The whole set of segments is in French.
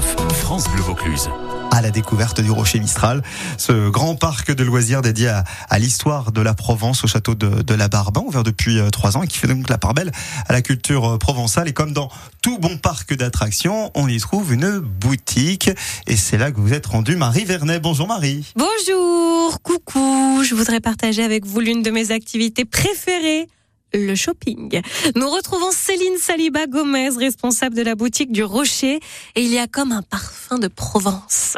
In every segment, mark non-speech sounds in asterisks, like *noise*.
7-9, France Bleu Vaucluse à la découverte du Rocher Mistral, ce grand parc de loisirs dédié à, l'histoire de la Provence au château de, la Barbin, ouvert depuis euh, trois ans et qui fait donc la part belle à la culture euh, provençale. Et comme dans tout bon parc d'attractions, on y trouve une boutique. Et c'est là que vous êtes rendu Marie Vernet. Bonjour Marie. Bonjour, coucou. Je voudrais partager avec vous l'une de mes activités préférées le shopping. Nous retrouvons Céline Saliba Gomez, responsable de la boutique du Rocher, et il y a comme un parfum de Provence.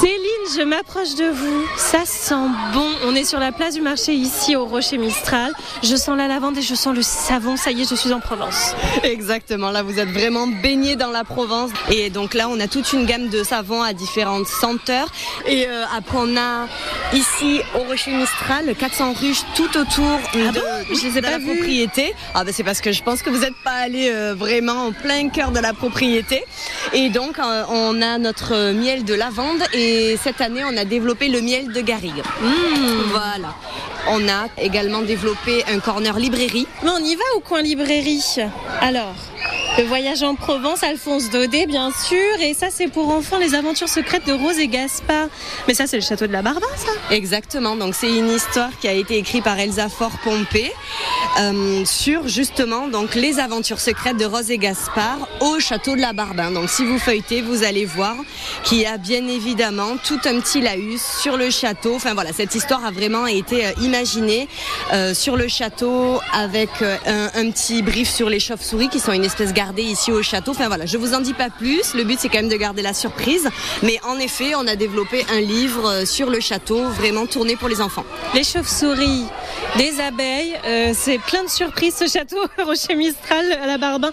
Céline, je m'approche de vous. Ça sent bon. On est sur la place du marché ici au Rocher Mistral. Je sens la lavande et je sens le savon. Ça y est, je suis en Provence. Exactement. Là, vous êtes vraiment baigné dans la Provence. Et donc là, on a toute une gamme de savons à différentes senteurs. Et euh, après, on a ici au Rocher Mistral 400 ruches tout autour ah de, je les ai pas la propriété. Ah ben c'est parce que je pense que vous n'êtes pas allé euh, vraiment en plein cœur de la propriété. Et donc, euh, on a notre miel de lavande et cette année, on a développé le miel de garrigue. Mmh. Voilà. On a également développé un corner librairie. Mais on y va au coin librairie? Alors le voyage en Provence, Alphonse Daudet, bien sûr. Et ça, c'est pour enfants, les aventures secrètes de Rose et Gaspard. Mais ça, c'est le château de la Barbin, ça Exactement. Donc, c'est une histoire qui a été écrite par Elsa Fort-Pompé euh, sur justement donc les aventures secrètes de Rose et Gaspard au château de la Barbin. Donc, si vous feuilletez, vous allez voir qu'il y a bien évidemment tout un petit laus sur le château. Enfin, voilà, cette histoire a vraiment été euh, imaginée euh, sur le château avec un, un, petit brief sur les chauves-souris qui sont une espèce ici au château. Enfin voilà, je vous en dis pas plus. Le but c'est quand même de garder la surprise. Mais en effet, on a développé un livre euh, sur le château, vraiment tourné pour les enfants. Les chauves-souris, des abeilles, euh, c'est plein de surprises ce château *laughs* Rocher Mistral à la Barbin.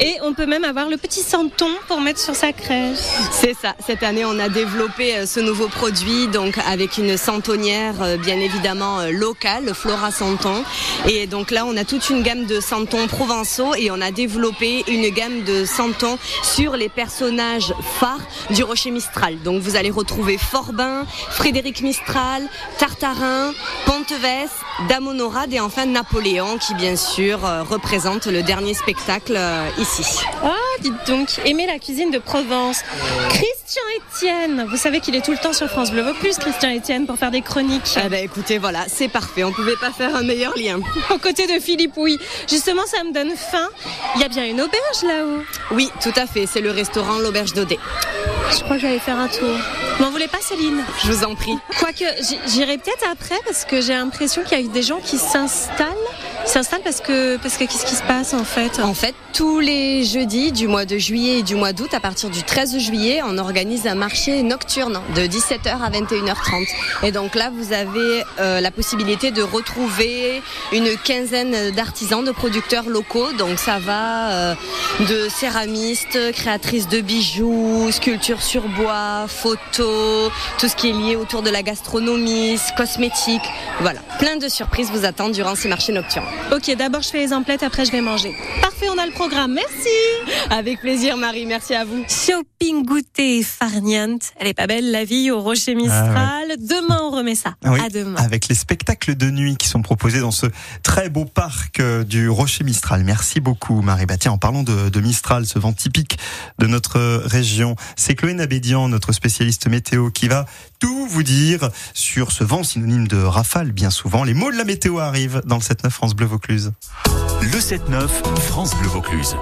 Et on peut même avoir le petit santon pour mettre sur sa crèche. C'est ça. Cette année, on a développé euh, ce nouveau produit, donc avec une santonnière bien évidemment locale, Flora Santon. Et donc là, on a toute une gamme de santons provençaux et on a développé une gamme de santons sur les personnages phares du Rocher Mistral. Donc vous allez retrouver Forbin, Frédéric Mistral, Tartarin, Pontevès, Damonorade et enfin Napoléon qui bien sûr euh, représente le dernier spectacle euh, ici. Ah, dites donc, aimez la cuisine de Provence. Christian Etienne, vous savez qu'il est tout le temps sur France Bleu Vaucluse, Christian Etienne, pour faire des chroniques. Ah ben écoutez, voilà, c'est parfait, on pouvait pas faire un meilleur lien. *laughs* Aux côtés de Philippe, oui. Justement, ça me donne faim. Il y a bien une auberge là-haut Oui, tout à fait, c'est le restaurant L'Auberge d'Audet. Je crois que j'allais faire un tour. M'en voulez pas, Céline? Je vous en prie. Quoique, j'irai peut-être après parce que j'ai l'impression qu'il y a des gens qui s'installent s'installe parce que parce que qu'est-ce qui se passe en fait En fait, tous les jeudis du mois de juillet et du mois d'août, à partir du 13 juillet, on organise un marché nocturne de 17h à 21h30. Et donc là, vous avez euh, la possibilité de retrouver une quinzaine d'artisans, de producteurs locaux. Donc ça va euh, de céramistes, créatrices de bijoux, sculptures sur bois, photos, tout ce qui est lié autour de la gastronomie, cosmétiques. Voilà, plein de surprises vous attendent durant ces marchés nocturnes. Ok, d'abord je fais les emplettes, après je vais manger. Parfait, on a le programme. Merci. Avec plaisir, Marie. Merci à vous. Shopping goûter farniente. Elle est pas belle, la vie au Rocher Mistral. Ah demain, on remet ça. à demain. Avec les spectacles de nuit qui sont proposés dans ce très beau parc euh, du Rocher Mistral. Merci beaucoup, Marie. Bah, tiens, en parlant de, de Mistral, ce vent typique de notre région, c'est Chloé Nabédian, notre spécialiste météo, qui va tout vous dire sur ce vent synonyme de rafale, bien souvent. Les mots de la météo arrivent dans le 7-9 France Bleu Le 7-9 France Bleu Vaucluse.